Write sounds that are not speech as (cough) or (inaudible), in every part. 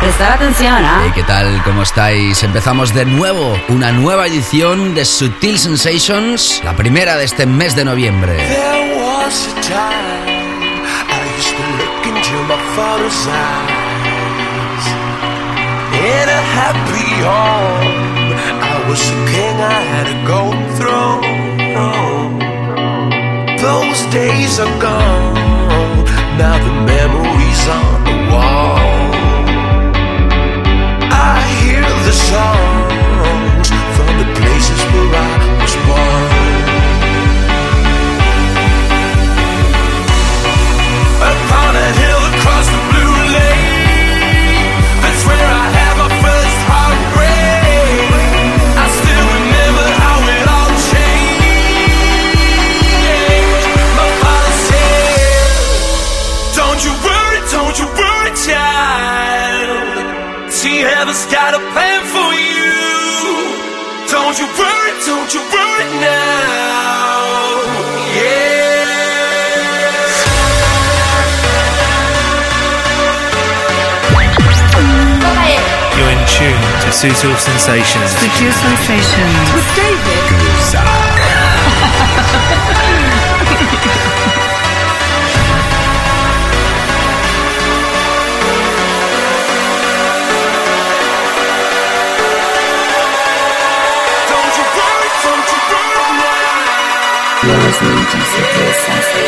Prestar atención, ¿ah? Hey, ¿Qué tal? ¿Cómo estáis? Empezamos de nuevo una nueva edición de Sutil Sensations, la primera de este mes de noviembre. There was a time I used to look into my father's eyes. In a happy home, I was a king, I had a golden throne. Those days are gone, now the memories on the wall. The songs from the places where I was born. Upon a hill across the blue lake, that's where I had my first heartbreak. I still remember how it all changed. My father said, Don't you worry, don't you worry, child. See, heaven's got a plan Sutil Sensations. Sutil Sensations. With David Don't (laughs) now. You're listening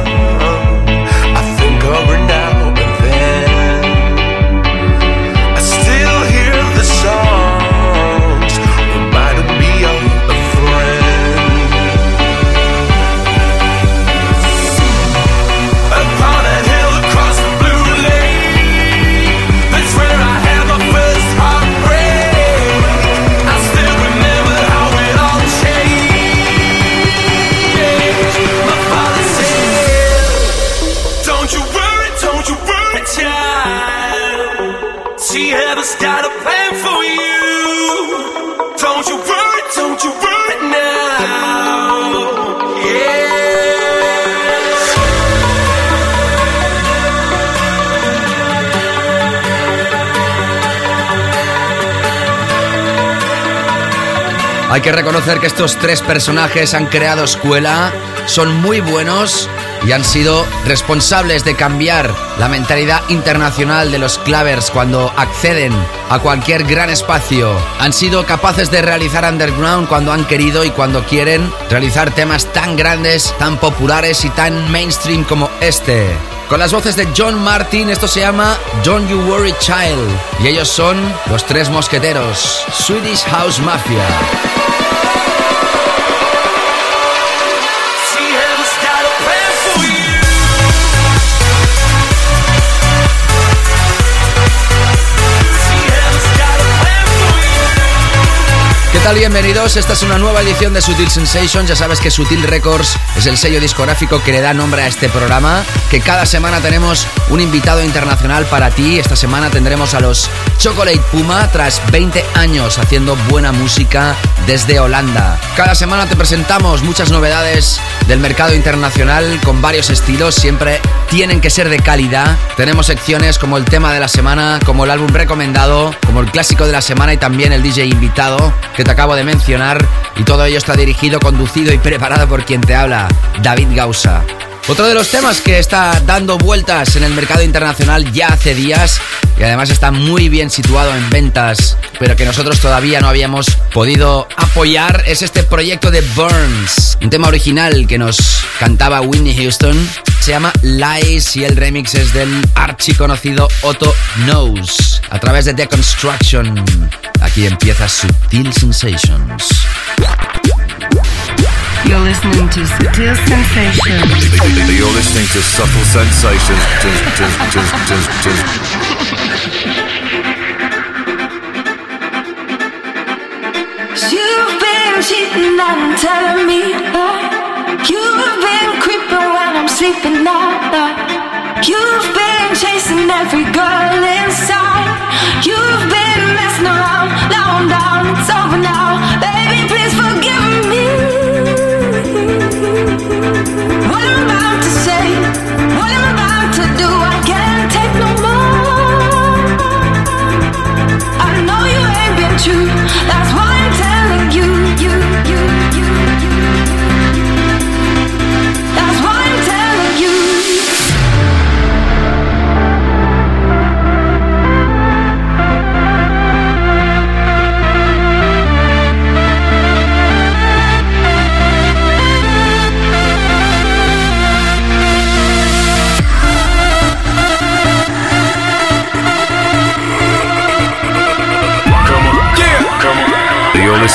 Reconocer que estos tres personajes han creado escuela, son muy buenos y han sido responsables de cambiar la mentalidad internacional de los clavers cuando acceden a cualquier gran espacio. Han sido capaces de realizar underground cuando han querido y cuando quieren realizar temas tan grandes, tan populares y tan mainstream como este. Con las voces de John Martin, esto se llama Don't You Worry Child. Y ellos son los tres mosqueteros, Swedish House Mafia. Tal? Bienvenidos. Esta es una nueva edición de Sutil Sensations. Ya sabes que Sutil Records es el sello discográfico que le da nombre a este programa. Que cada semana tenemos un invitado internacional para ti. Esta semana tendremos a los Chocolate Puma tras 20 años haciendo buena música desde Holanda. Cada semana te presentamos muchas novedades del mercado internacional con varios estilos. Siempre tienen que ser de calidad. Tenemos secciones como el tema de la semana, como el álbum recomendado, como el clásico de la semana y también el DJ invitado que te acabo de mencionar y todo ello está dirigido, conducido y preparado por quien te habla, David Gausa. Otro de los temas que está dando vueltas en el mercado internacional ya hace días y además está muy bien situado en ventas, pero que nosotros todavía no habíamos podido apoyar es este proyecto de Burns, un tema original que nos cantaba Whitney Houston. Se llama Lies y el remix es del archiconocido Otto Knows a través de Deconstruction. Aquí empieza Subtil Sensations. You're listening to Subtle Sensations. You're listening to Subtle Sensations. You've been cheating and telling me that You've been creeping when I'm sleeping now. You've been chasing every girl inside. You've been messing around. Now I'm down. It's over now. Baby, That's why I'm telling you, you, you, you, you.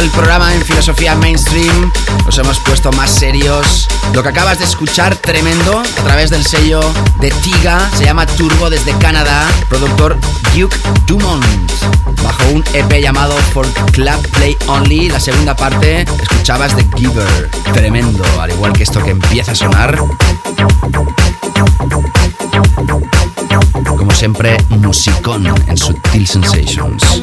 El programa en Filosofía Mainstream, nos hemos puesto más serios. Lo que acabas de escuchar, tremendo, a través del sello de Tiga, se llama Turbo desde Canadá, productor Duke Dumont. Bajo un EP llamado For Club Play Only, la segunda parte, escuchabas The Giver. Tremendo, al igual que esto que empieza a sonar. Como siempre, musicón en Sutil Sensations.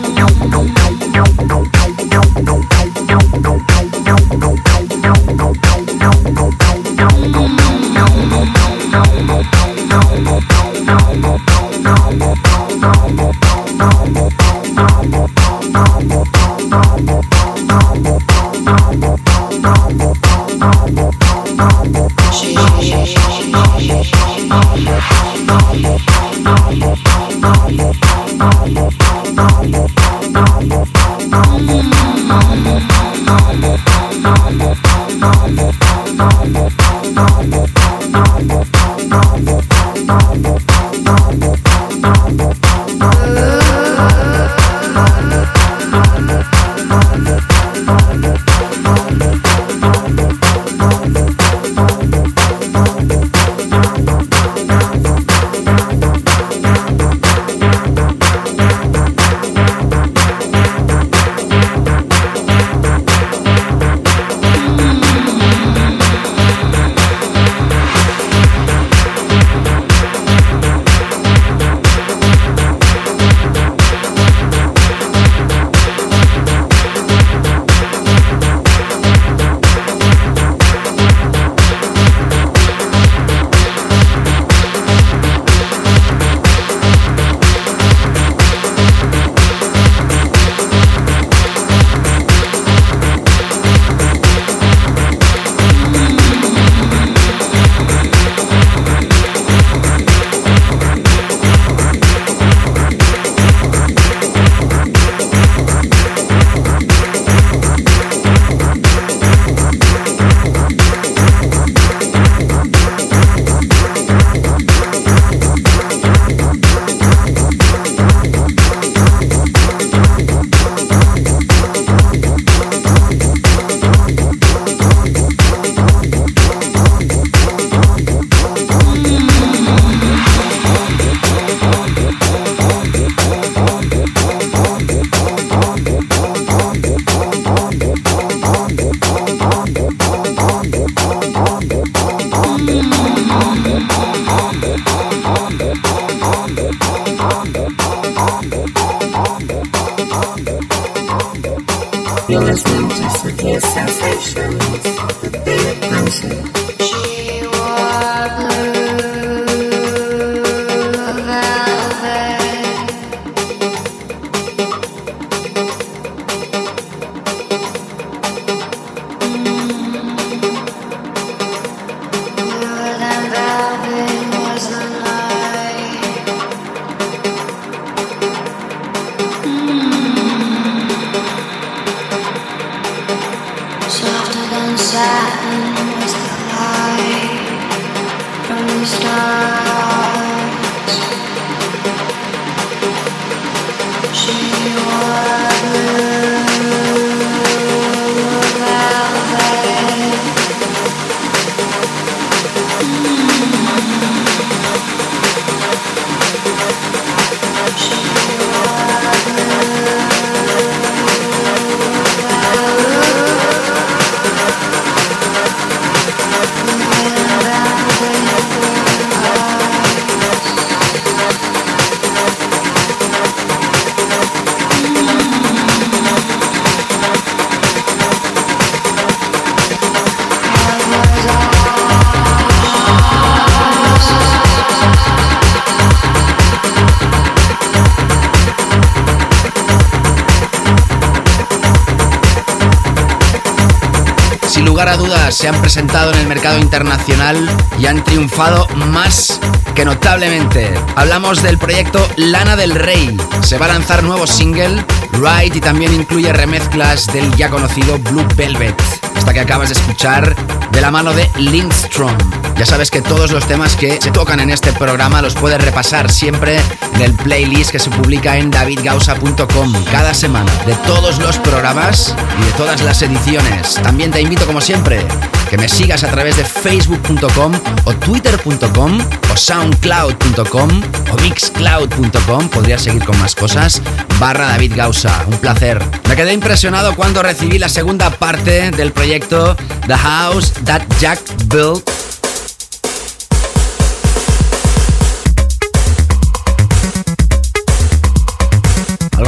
Se han presentado en el mercado internacional y han triunfado más que notablemente. Hablamos del proyecto Lana del Rey. Se va a lanzar nuevo single, Ride, y también incluye remezclas del ya conocido Blue Velvet. Esta que acabas de escuchar de la mano de Lindstrom. Ya sabes que todos los temas que se tocan en este programa los puedes repasar siempre en el playlist que se publica en davidgausa.com cada semana de todos los programas y de todas las ediciones. También te invito como siempre que me sigas a través de facebook.com o twitter.com o soundcloud.com o mixcloud.com. Podrías seguir con más cosas. Barra David Gausa. Un placer. Me quedé impresionado cuando recibí la segunda parte del proyecto The House That Jack Built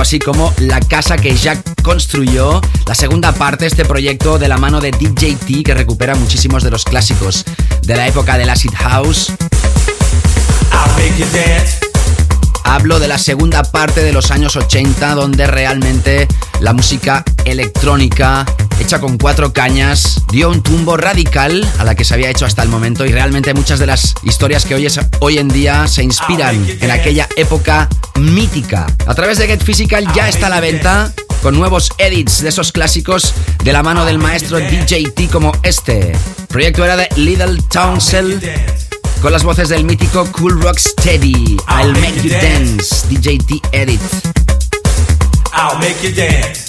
así como La casa que Jack construyó, la segunda parte de este proyecto de la mano de DJT que recupera muchísimos de los clásicos de la época del Acid House. Hablo de la segunda parte de los años 80 donde realmente la música electrónica hecha con cuatro cañas dio un tumbo radical a la que se había hecho hasta el momento y realmente muchas de las historias que hoy, es- hoy en día se inspiran en aquella época mítica. A través de Get Physical ya está a la venta con nuevos edits de esos clásicos de la mano del maestro DJT como este. El proyecto era de Little Townsend con las voces del mítico Cool Rock Steady. I'll make you dance. DJT Edit. I'll make you dance.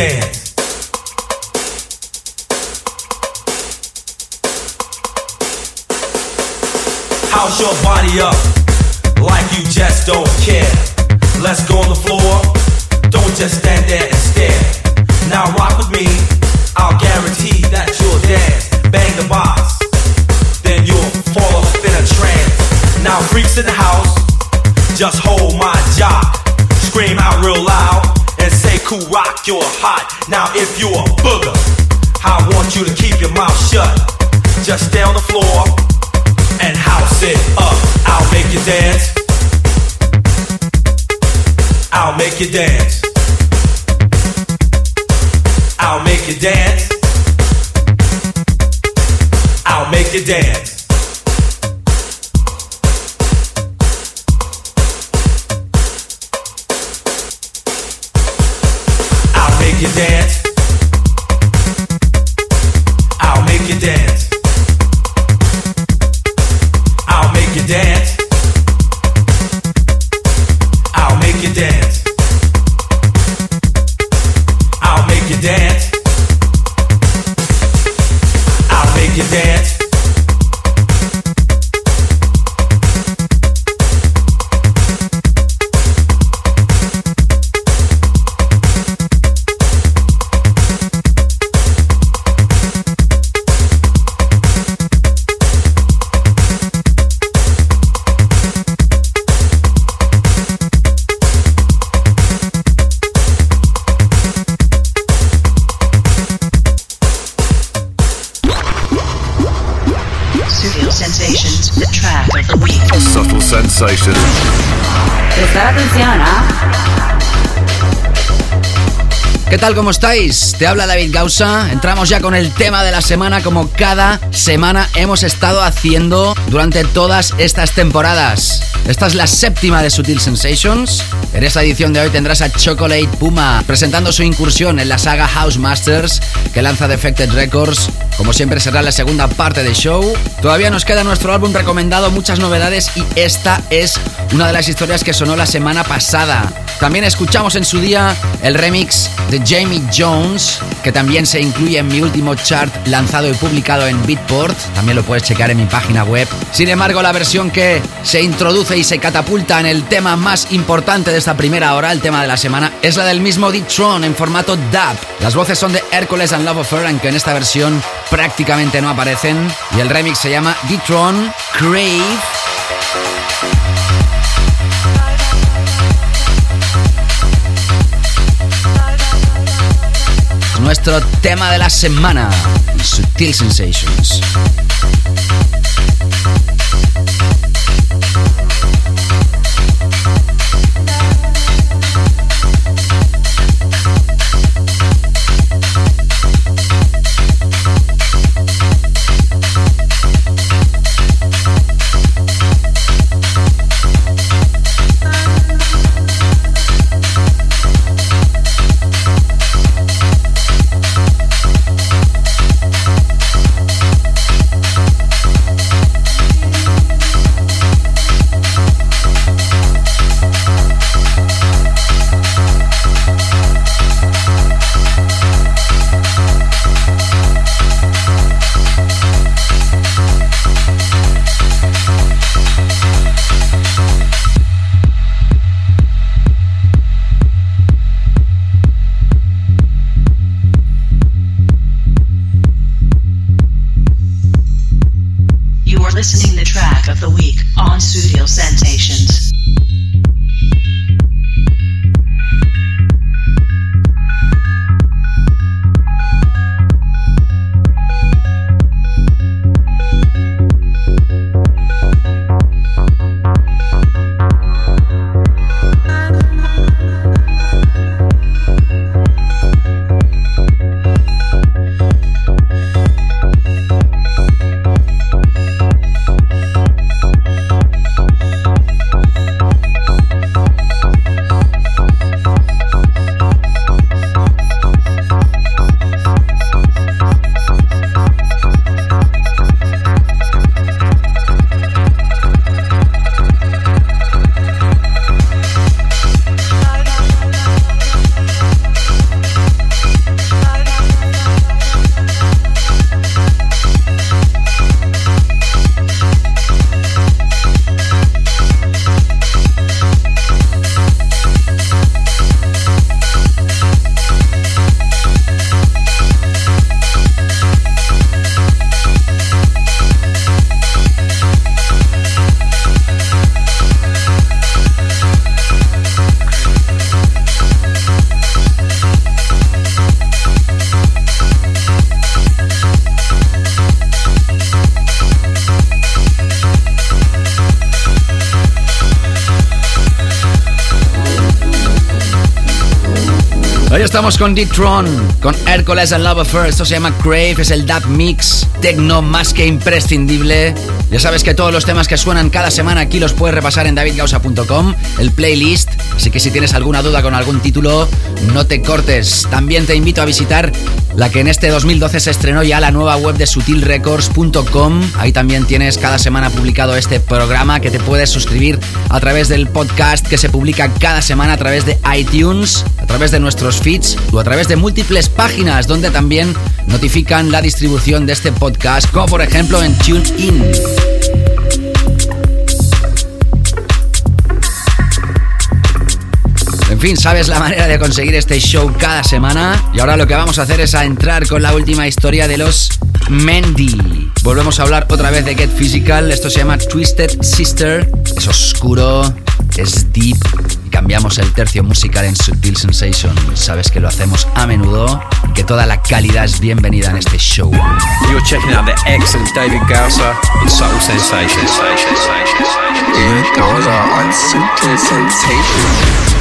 dance. House your body up like you just don't care. Let's go on the floor. Don't just stand there and stare. Now rock with me. I'll guarantee that you'll dance. Bang the box. Then you'll fall off in a trance. Now freaks in the house. Just hold my jock. Scream out real loud Cool rock, you're hot. Now if you're a booger, I want you to keep your mouth shut. Just stay on the floor and house it up. I'll make you dance. I'll make you dance. I'll make you dance. I'll make you dance. You dance. Tal? ¿Cómo estáis? Te habla David Gausa. Entramos ya con el tema de la semana como cada semana hemos estado haciendo durante todas estas temporadas. Esta es la séptima de Sutil Sensations. En esta edición de hoy tendrás a Chocolate Puma presentando su incursión en la saga House Masters que lanza Defected Records. Como siempre será la segunda parte del show. Todavía nos queda nuestro álbum recomendado, muchas novedades y esta es una de las historias que sonó la semana pasada. También escuchamos en su día el remix de Jamie Jones, que también se incluye en mi último chart lanzado y publicado en Beatport. También lo puedes checar en mi página web. Sin embargo, la versión que se introduce y se catapulta en el tema más importante de esta primera hora, el tema de la semana, es la del mismo D-Tron en formato dub. Las voces son de Hércules and Love Affair, aunque en esta versión prácticamente no aparecen. Y el remix se llama D-Tron Crave. Nuestro tema de la semana, Sutil Sensations. Estamos con D-Tron, con Hércules and Love Affair. Esto se llama Crave, es el dub mix tecno más que imprescindible. Ya sabes que todos los temas que suenan cada semana aquí los puedes repasar en davidgausa.com, el playlist. Así que si tienes alguna duda con algún título, no te cortes. También te invito a visitar la que en este 2012 se estrenó ya la nueva web de sutilrecords.com. Ahí también tienes cada semana publicado este programa que te puedes suscribir a través del podcast que se publica cada semana a través de iTunes, través de nuestros feeds o a través de múltiples páginas donde también notifican la distribución de este podcast, como por ejemplo en TuneIn. En fin, sabes la manera de conseguir este show cada semana. Y ahora lo que vamos a hacer es a entrar con la última historia de los Mendy. Volvemos a hablar otra vez de Get Physical. Esto se llama Twisted Sister. Es oscuro, es deep cambiamos el tercio musical en Subtil Sensation. Sabes que lo hacemos a menudo y que toda la calidad es bienvenida en este show. You're checking out the excellent David Gausser in Subtle Sensations. David Gausser on Subtle Sensations.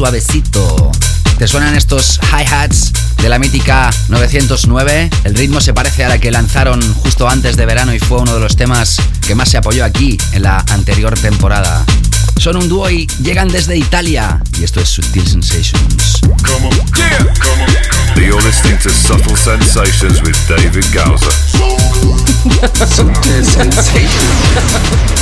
Suavecito. ¿Te suenan estos hi-hats de la mítica 909? El ritmo se parece a la que lanzaron justo antes de verano y fue uno de los temas que más se apoyó aquí en la anterior temporada. Son un dúo y llegan desde Italia y esto es Subtil Sensations. You're listening to Subtle Sensations with David Subtle (laughs) Sensations. (laughs)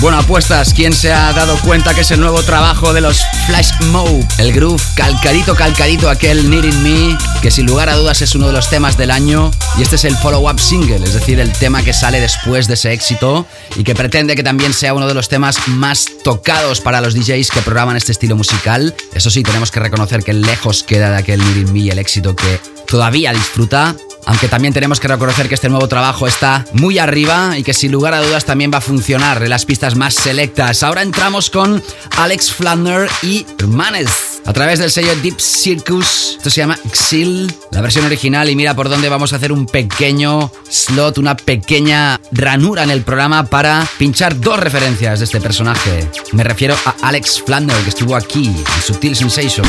Bueno, apuestas, ¿quién se ha dado cuenta que es el nuevo trabajo de los Flash Mob? El groove calcadito, calcadito, aquel Needing Me, que sin lugar a dudas es uno de los temas del año. Y este es el follow-up single, es decir, el tema que sale después de ese éxito y que pretende que también sea uno de los temas más tocados para los DJs que programan este estilo musical. Eso sí, tenemos que reconocer que lejos queda de aquel Needing Me el éxito que todavía disfruta. Aunque también tenemos que reconocer que este nuevo trabajo está muy arriba y que sin lugar a dudas también va a funcionar en las pistas más selectas. Ahora entramos con Alex Flander y Hermanes a través del sello Deep Circus. Esto se llama Exil, la versión original. Y mira por dónde vamos a hacer un pequeño slot, una pequeña ranura en el programa para pinchar dos referencias de este personaje. Me refiero a Alex Flander, que estuvo aquí en Sutil Sensations.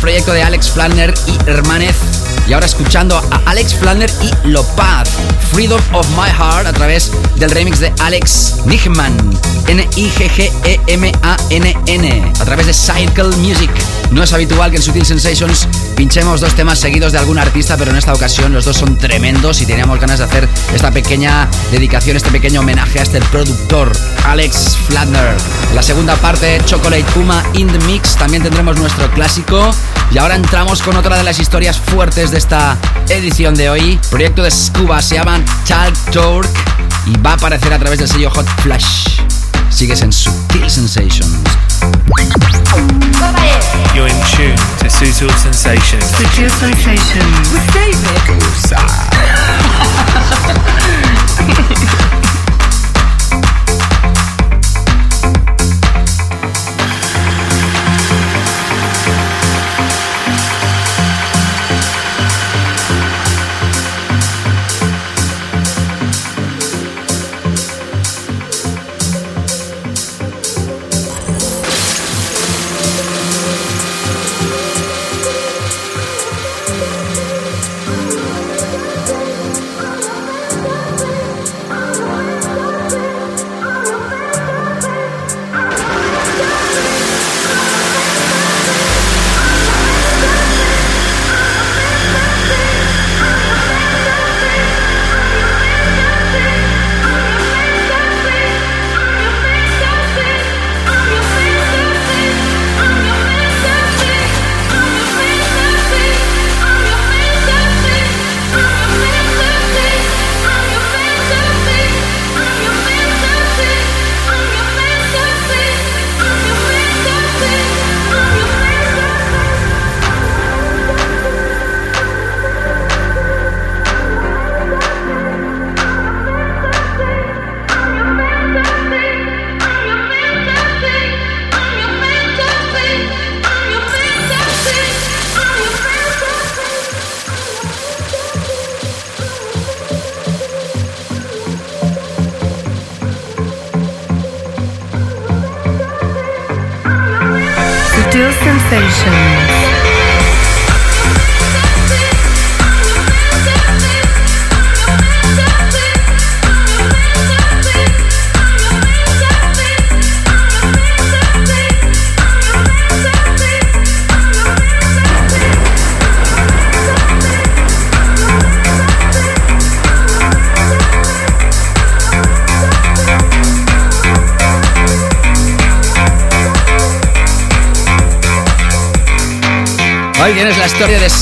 Proyecto de Alex Flanner y Hermanez. Y ahora escuchando a Alex Flanner y Lopaz, Freedom of My Heart a través del remix de Alex Nigman, N-I-G-G-E-M-A-N-N, a través de Cycle Music. No es habitual que en Sutil Sensations pinchemos dos temas seguidos de algún artista, pero en esta ocasión los dos son tremendos y teníamos ganas de hacer esta pequeña dedicación, este pequeño homenaje a este productor, Alex Flanner. En la segunda parte, Chocolate Puma in the Mix, también tendremos nuestro clásico. Y ahora entramos con otra de las historias fuertes de esta edición de hoy. Proyecto de Scuba, se llama Talk Talk y va a aparecer a través del sello Hot Flash. Sigues en Sutil Sensations. You're in tune to Sutil Sensations. Sutil Sensations. With David. (laughs)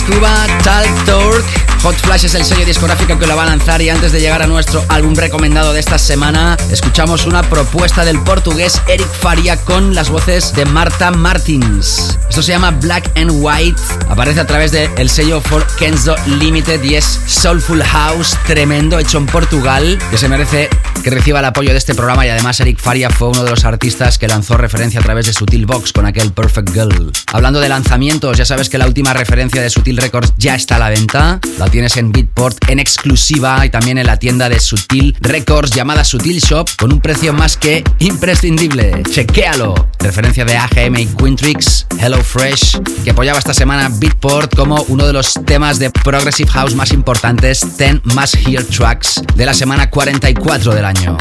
de Scuba Talk Talk. Hot Flash es el sello discográfico que lo va a lanzar y antes de llegar a nuestro álbum recomendado de esta semana, escuchamos una propuesta del portugués Eric Faria con las voces de Marta Martins. Esto se llama Black and White, aparece a través del sello For Kenzo Limited y es Soulful House, tremendo, hecho en Portugal, que se merece que reciba el apoyo de este programa y además Eric Faria fue uno de los artistas que lanzó referencia a través de Sutil Box con aquel Perfect Girl. Hablando de lanzamientos, ya sabes que la última referencia de Sutil Records ya está a la venta. La tienes en Beatport en exclusiva y también en la tienda de Sutil Records llamada Sutil Shop con un precio más que imprescindible. Chequéalo. Referencia de AGM y Quintrix, Hello Fresh, que apoyaba esta semana Beatport como uno de los temas de Progressive House más importantes, 10 Must Hear Tracks de la semana 44 del año.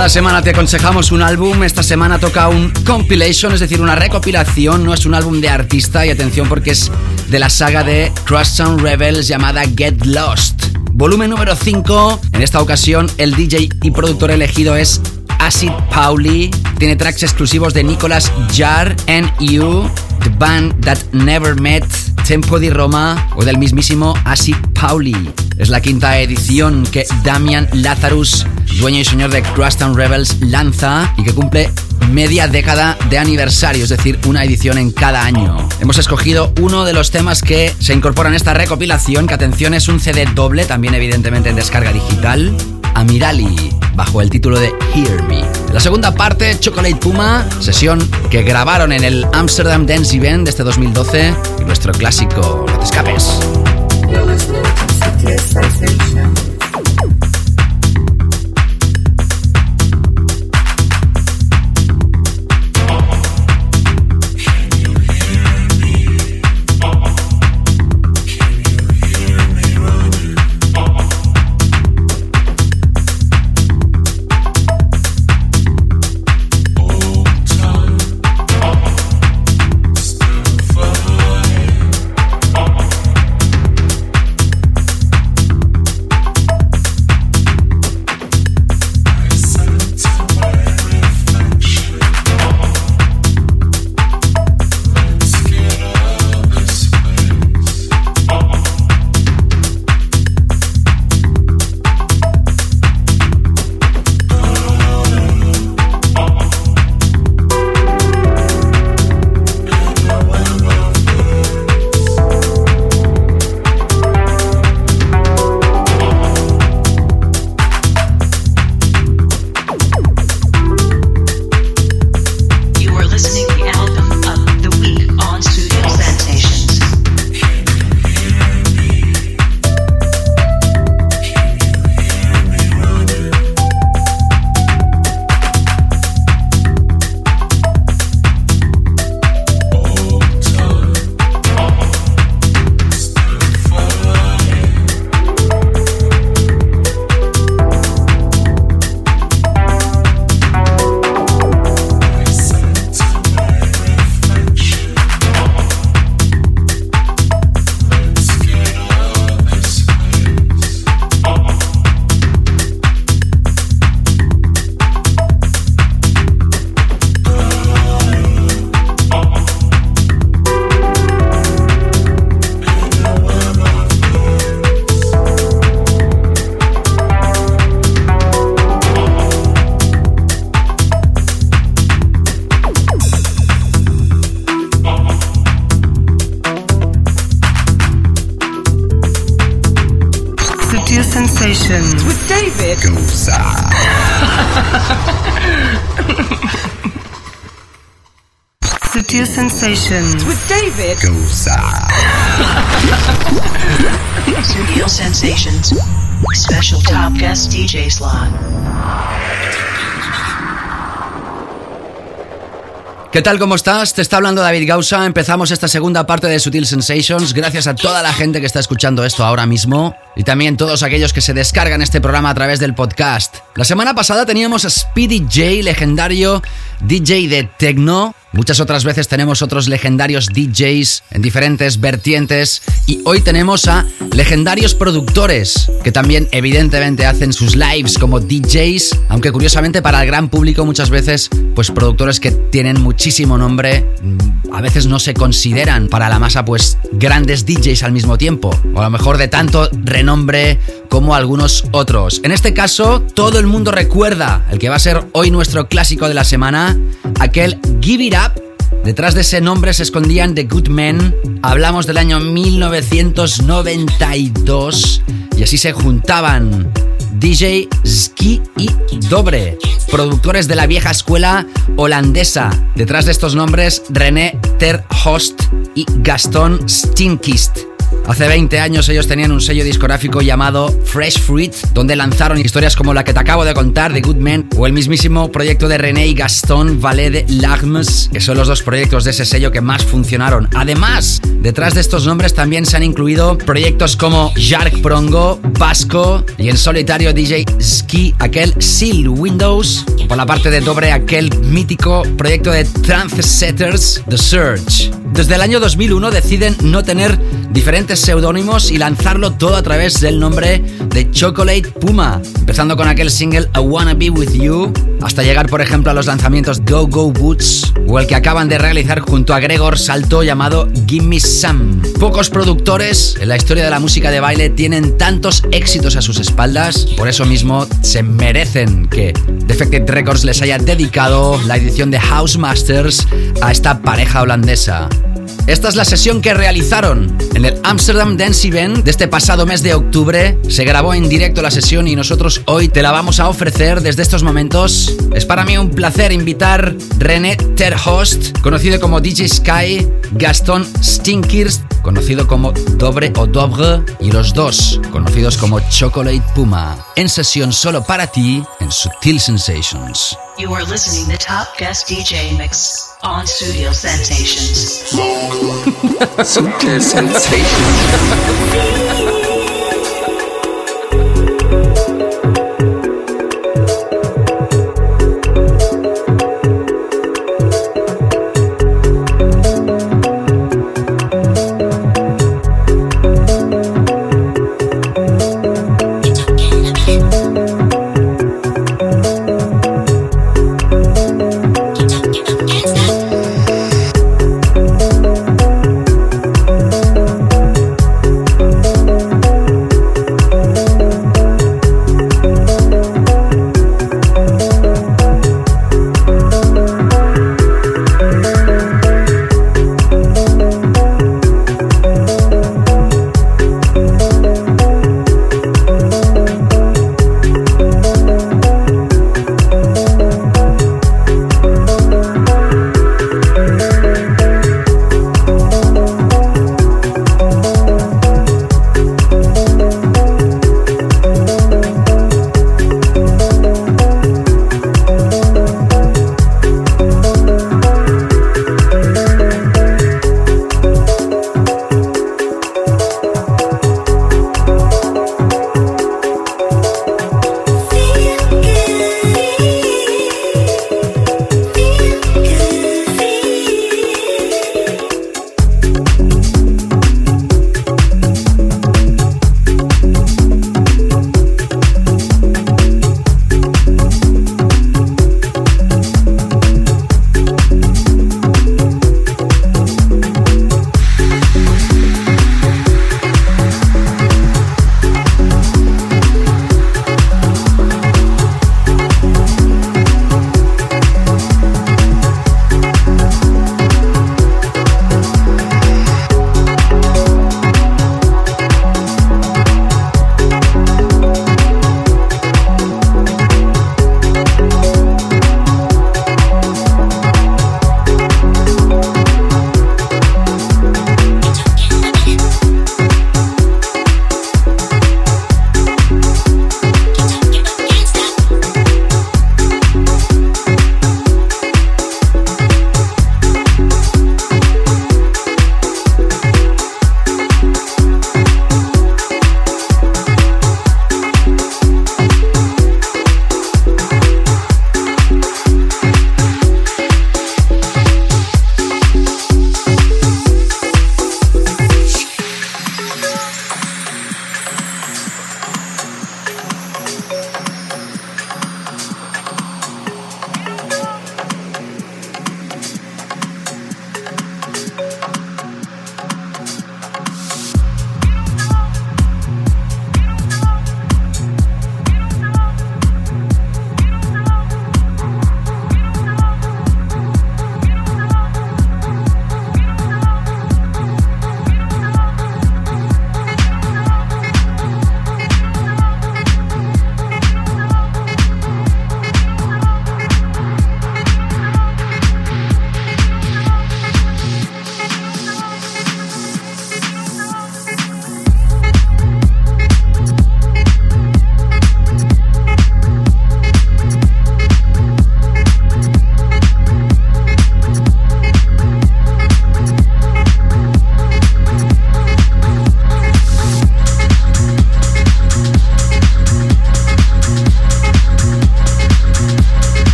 Cada semana te aconsejamos un álbum, esta semana toca un compilation, es decir, una recopilación, no es un álbum de artista y atención porque es de la saga de Crosstown Rebels llamada Get Lost. Volumen número 5, en esta ocasión el DJ y productor elegido es Acid Pauli, tiene tracks exclusivos de Nicolas Jar and You, The Band That Never Met, Tempo di Roma o del mismísimo Acid Pauli. Es la quinta edición que Damian Lazarus, dueño y señor de Crosstown Rebels, lanza y que cumple media década de aniversario, es decir, una edición en cada año. Hemos escogido uno de los temas que se incorporan a esta recopilación, que atención es un CD doble, también evidentemente en descarga digital, Amirali, bajo el título de Hear Me. En la segunda parte, Chocolate Puma, sesión que grabaron en el Amsterdam Dance Event de este 2012 y nuestro clásico, No te escapes. Sutil Sensations with David Studio Sensations. Special top guest DJ slot. ¿Qué tal? ¿Cómo estás? Te está hablando David Gausa. Empezamos esta segunda parte de Sutil Sensations. Gracias a toda la gente que está escuchando esto ahora mismo y también todos aquellos que se descargan este programa a través del podcast. La semana pasada teníamos a Speedy J, legendario DJ de techno. Muchas otras veces tenemos otros legendarios DJs en diferentes vertientes y hoy tenemos a legendarios productores que también evidentemente hacen sus lives como DJs, aunque curiosamente para el gran público muchas veces pues productores que tienen muchísimo nombre mm, a veces no se consideran para la masa pues grandes DJs al mismo tiempo o a lo mejor de tanto renombre como algunos otros. En este caso, todo el mundo recuerda el que va a ser hoy nuestro clásico de la semana, aquel Give It Up. Detrás de ese nombre se escondían The Good Men. Hablamos del año 1992 y así se juntaban DJ Ski y Dobre, productores de la vieja escuela holandesa. Detrás de estos nombres, René Ter Host y Gaston Stinkist. Hace 20 años ellos tenían un sello discográfico llamado Fresh Fruit, donde lanzaron historias como la que te acabo de contar, The Good Men, o el mismísimo proyecto de René y Gaston Valet de Larmes, que son los dos proyectos de ese sello que más funcionaron. Además, detrás de estos nombres también se han incluido proyectos como Jark Prongo, Vasco y en solitario DJ Ski, aquel Seal Windows, o por la parte de doble aquel mítico proyecto de Trance Setters, The Surge. Desde el año 2001 deciden no tener diferentes seudónimos y lanzarlo todo a través del nombre de Chocolate Puma, empezando con aquel single I Wanna Be With You, hasta llegar por ejemplo a los lanzamientos Go Go Boots o el que acaban de realizar junto a Gregor Salto llamado Gimme Some. Pocos productores en la historia de la música de baile tienen tantos éxitos a sus espaldas, por eso mismo se merecen que Defected Records les haya dedicado la edición de House Masters a esta pareja holandesa. Esta es la sesión que realizaron en el Amsterdam Dance Event de este pasado mes de octubre. Se grabó en directo la sesión y nosotros hoy te la vamos a ofrecer desde estos momentos. Es para mí un placer invitar René Terhost, conocido como DJ Sky, Gaston Stinkirst, conocido como Dobre o Dobre, y los dos, conocidos como Chocolate Puma, en sesión solo para ti en Sutil Sensations. You are listening to Top Guest DJ Mix on Studio Sensations. (laughs) Sutil Sensations.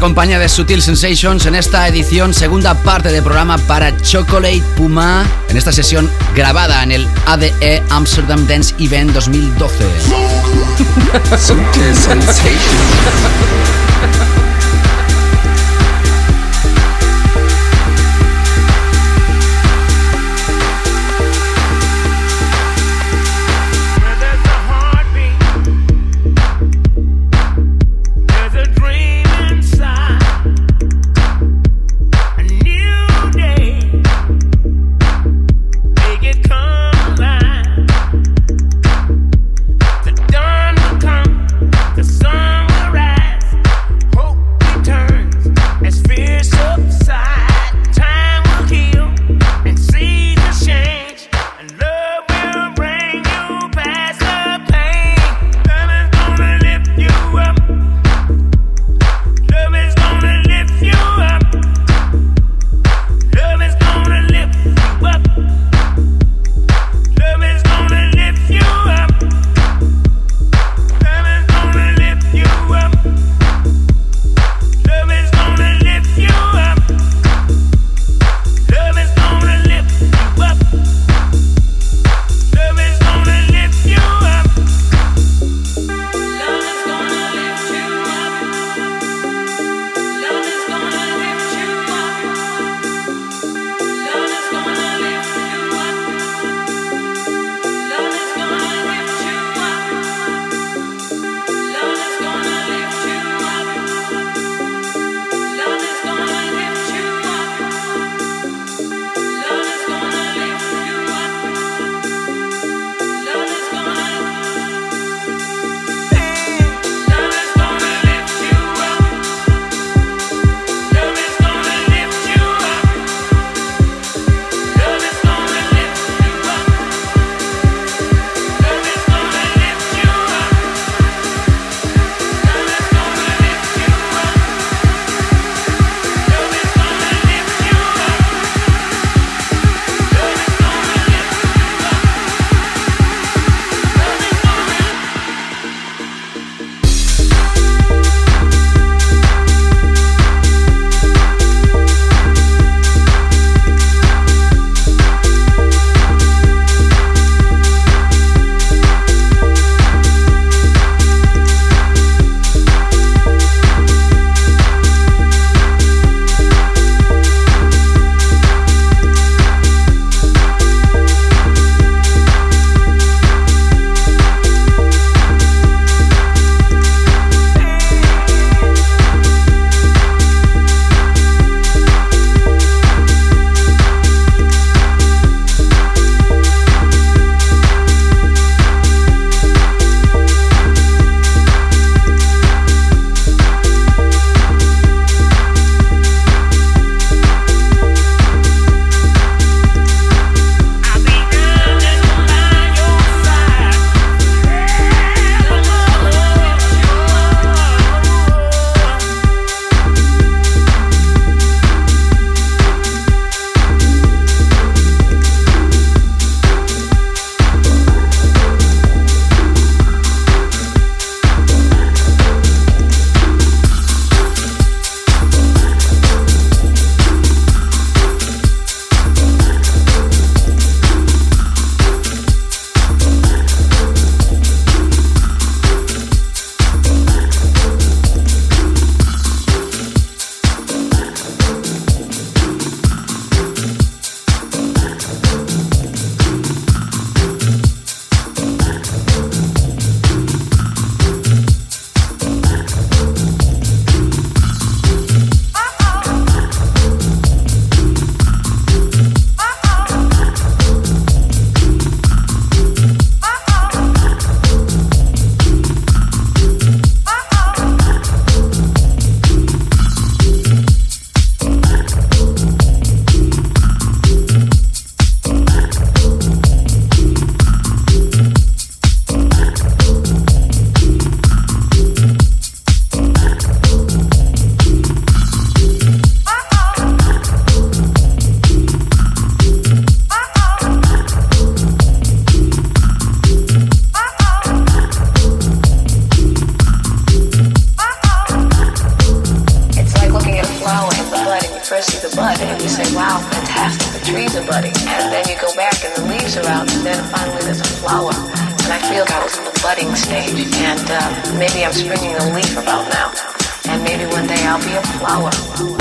Compañía de Sutil Sensations en esta edición, segunda parte del programa para Chocolate Puma, en esta sesión grabada en el ADE Amsterdam Dance Event 2012. (laughs) Sutil Sensations. I'm a leaf about now, and maybe one day I'll be a flower.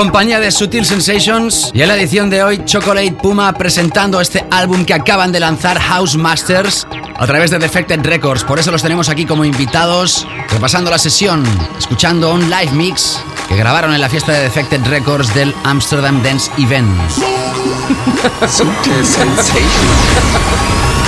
Compañía de Sutil Sensations y en la edición de hoy Chocolate Puma presentando este álbum que acaban de lanzar House Masters a través de Defected Records. Por eso los tenemos aquí como invitados, repasando la sesión, escuchando un live mix que grabaron en la fiesta de Defected Records del Amsterdam Dance Event. (laughs) Sutil Sensations.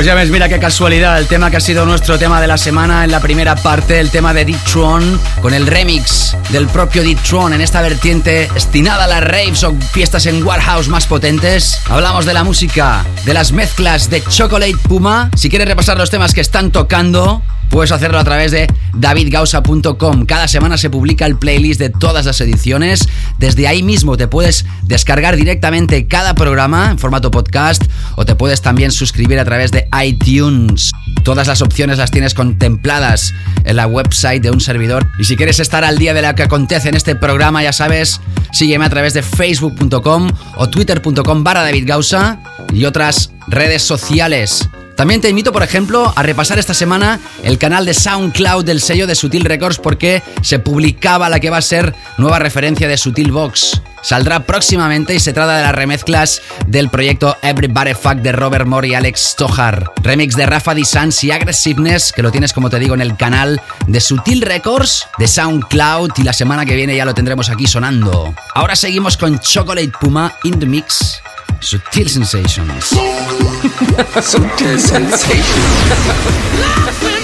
Pues ya ves, mira qué casualidad, el tema que ha sido nuestro tema de la semana en la primera parte, el tema de D-Tron, con el remix del propio D-Tron en esta vertiente destinada a las raves o fiestas en Warehouse más potentes. Hablamos de la música, de las mezclas de Chocolate Puma. Si quieres repasar los temas que están tocando, Puedes hacerlo a través de davidgausa.com. Cada semana se publica el playlist de todas las ediciones. Desde ahí mismo te puedes descargar directamente cada programa en formato podcast o te puedes también suscribir a través de iTunes. Todas las opciones las tienes contempladas en la website de un servidor. Y si quieres estar al día de lo que acontece en este programa, ya sabes, sígueme a través de facebook.com o twitter.com barra David y otras redes sociales. También te invito, por ejemplo, a repasar esta semana el canal de SoundCloud del sello de Sutil Records porque se publicaba la que va a ser nueva referencia de Sutil Box. Saldrá próximamente y se trata de las remezclas del proyecto Everybody Fuck de Robert Moore y Alex Stojar. Remix de Rafa Sans y Aggressiveness, que lo tienes como te digo en el canal de Sutil Records de SoundCloud y la semana que viene ya lo tendremos aquí sonando. Ahora seguimos con Chocolate Puma in the Mix. Sutil Sensations. (laughs) Sutil Sensations. (laughs)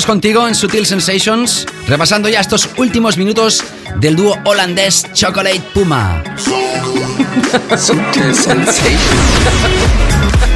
contigo en Sutil Sensations, repasando ya estos últimos minutos del dúo holandés Chocolate Puma. (laughs)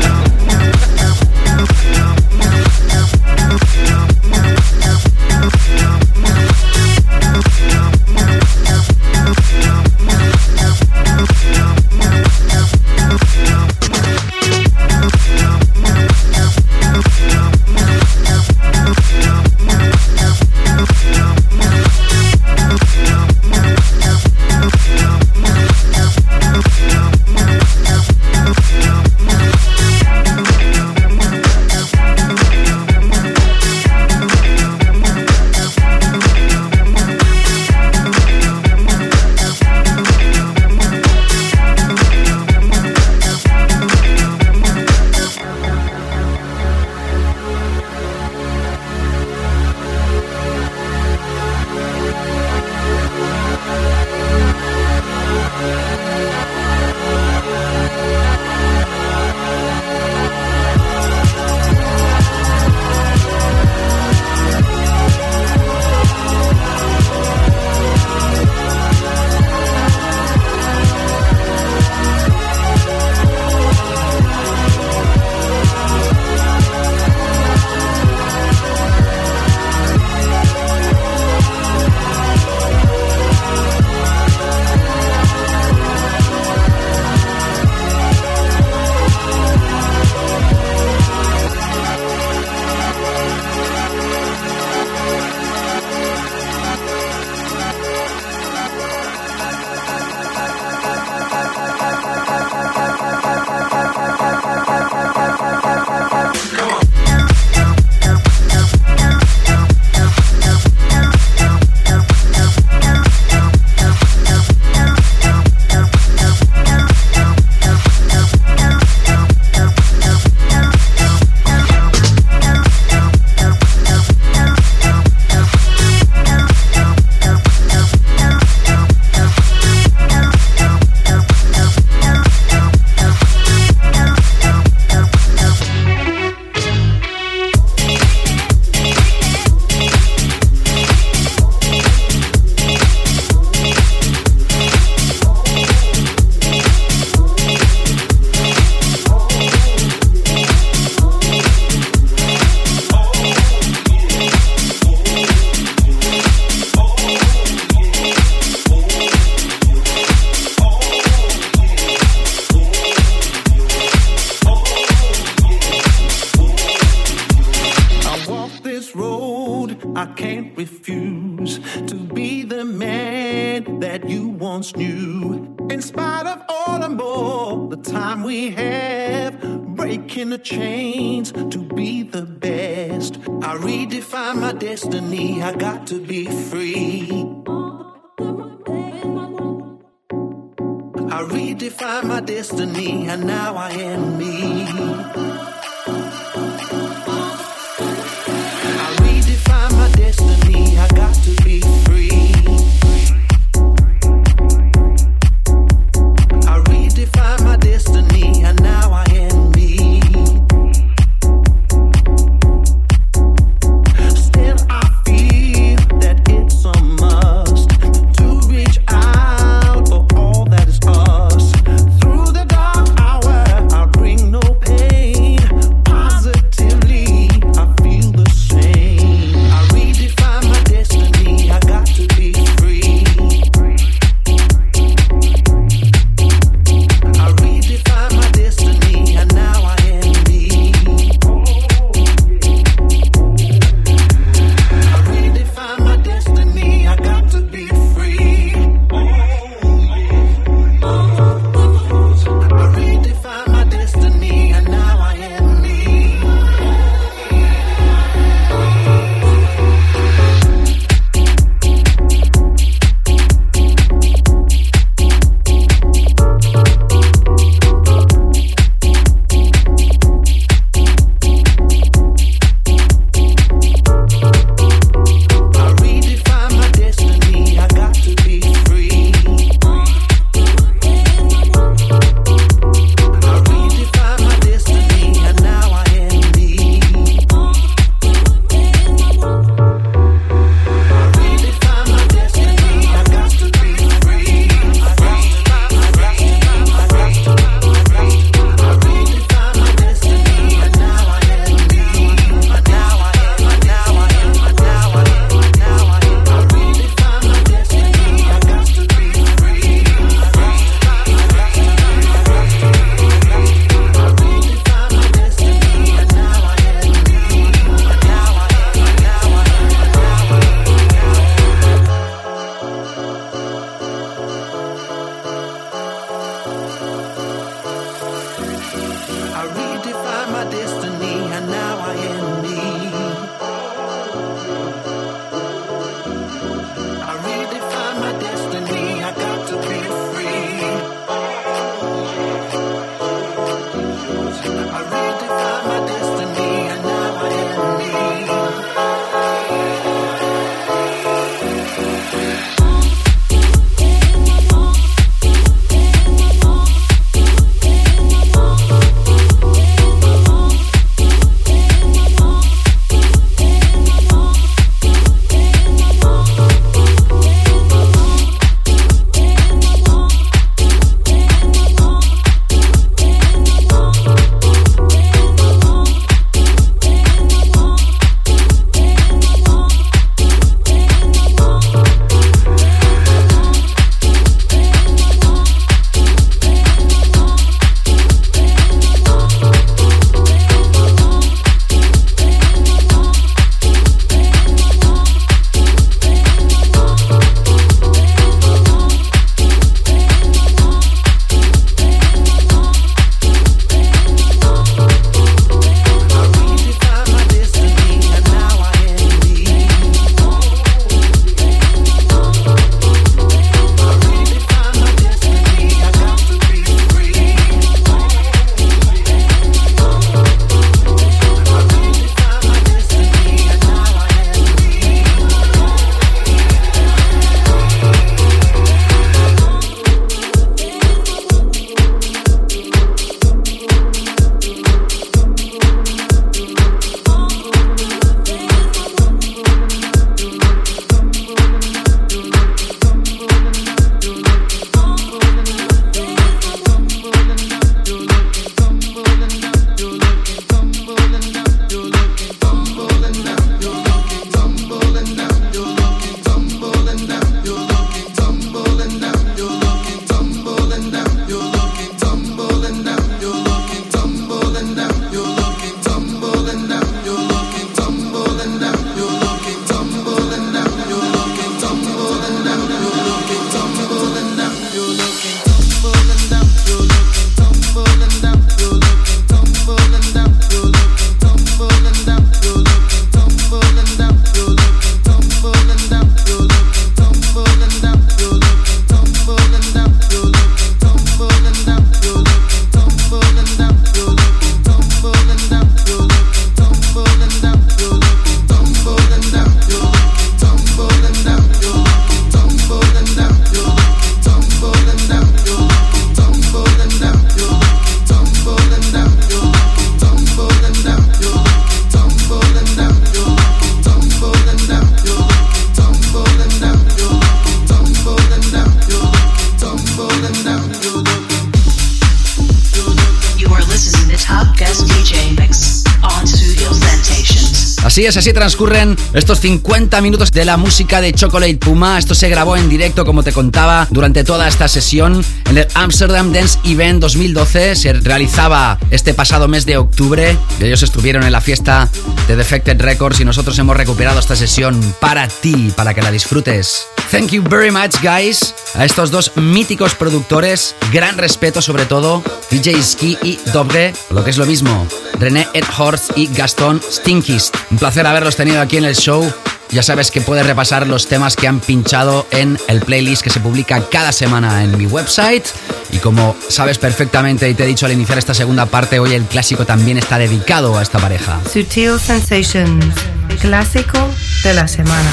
10. Así transcurren estos 50 minutos de la música de Chocolate Puma. Esto se grabó en directo, como te contaba, durante toda esta sesión en el Amsterdam Dance Event 2012. Se realizaba este pasado mes de octubre. Ellos estuvieron en la fiesta de Defected Records y nosotros hemos recuperado esta sesión para ti, para que la disfrutes. Thank you very much, guys. A estos dos míticos productores, gran respeto sobre todo, DJ Ski y Dobre, lo que es lo mismo. René Edhorst y Gastón Stinkist. Un placer haberlos tenido aquí en el show. Ya sabes que puedes repasar los temas que han pinchado en el playlist que se publica cada semana en mi website. Y como sabes perfectamente y te he dicho al iniciar esta segunda parte, hoy el clásico también está dedicado a esta pareja. Sutil Sensations, clásico de la semana.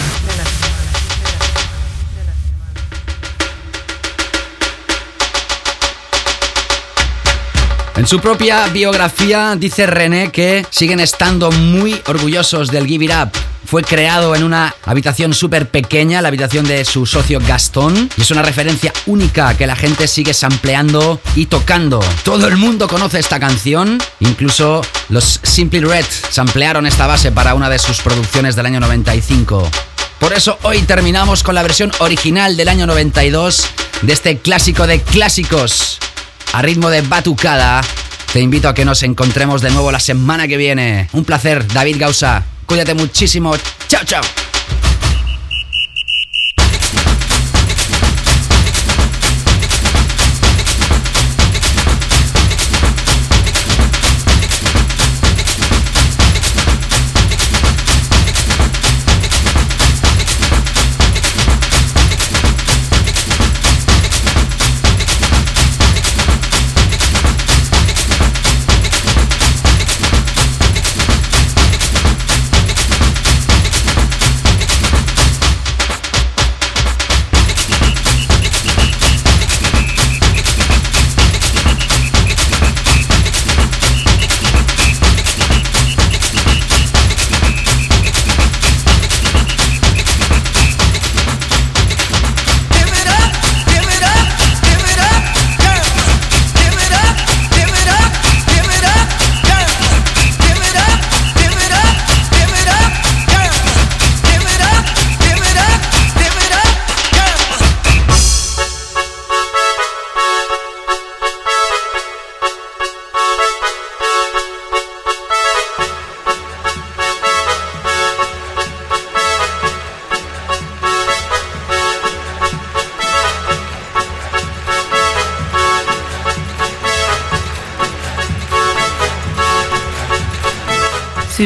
En su propia biografía dice René que siguen estando muy orgullosos del Give It Up. Fue creado en una habitación súper pequeña, la habitación de su socio Gastón, y es una referencia única que la gente sigue sampleando y tocando. Todo el mundo conoce esta canción, incluso los Simply Red samplearon esta base para una de sus producciones del año 95. Por eso hoy terminamos con la versión original del año 92 de este clásico de clásicos a ritmo de batucada. Te invito a que nos encontremos de nuevo la semana que viene. Un placer, David Gausa. Cuídate muchísimo. Chao, chao.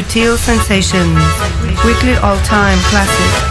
Sutil Sensations, weekly all-time classic.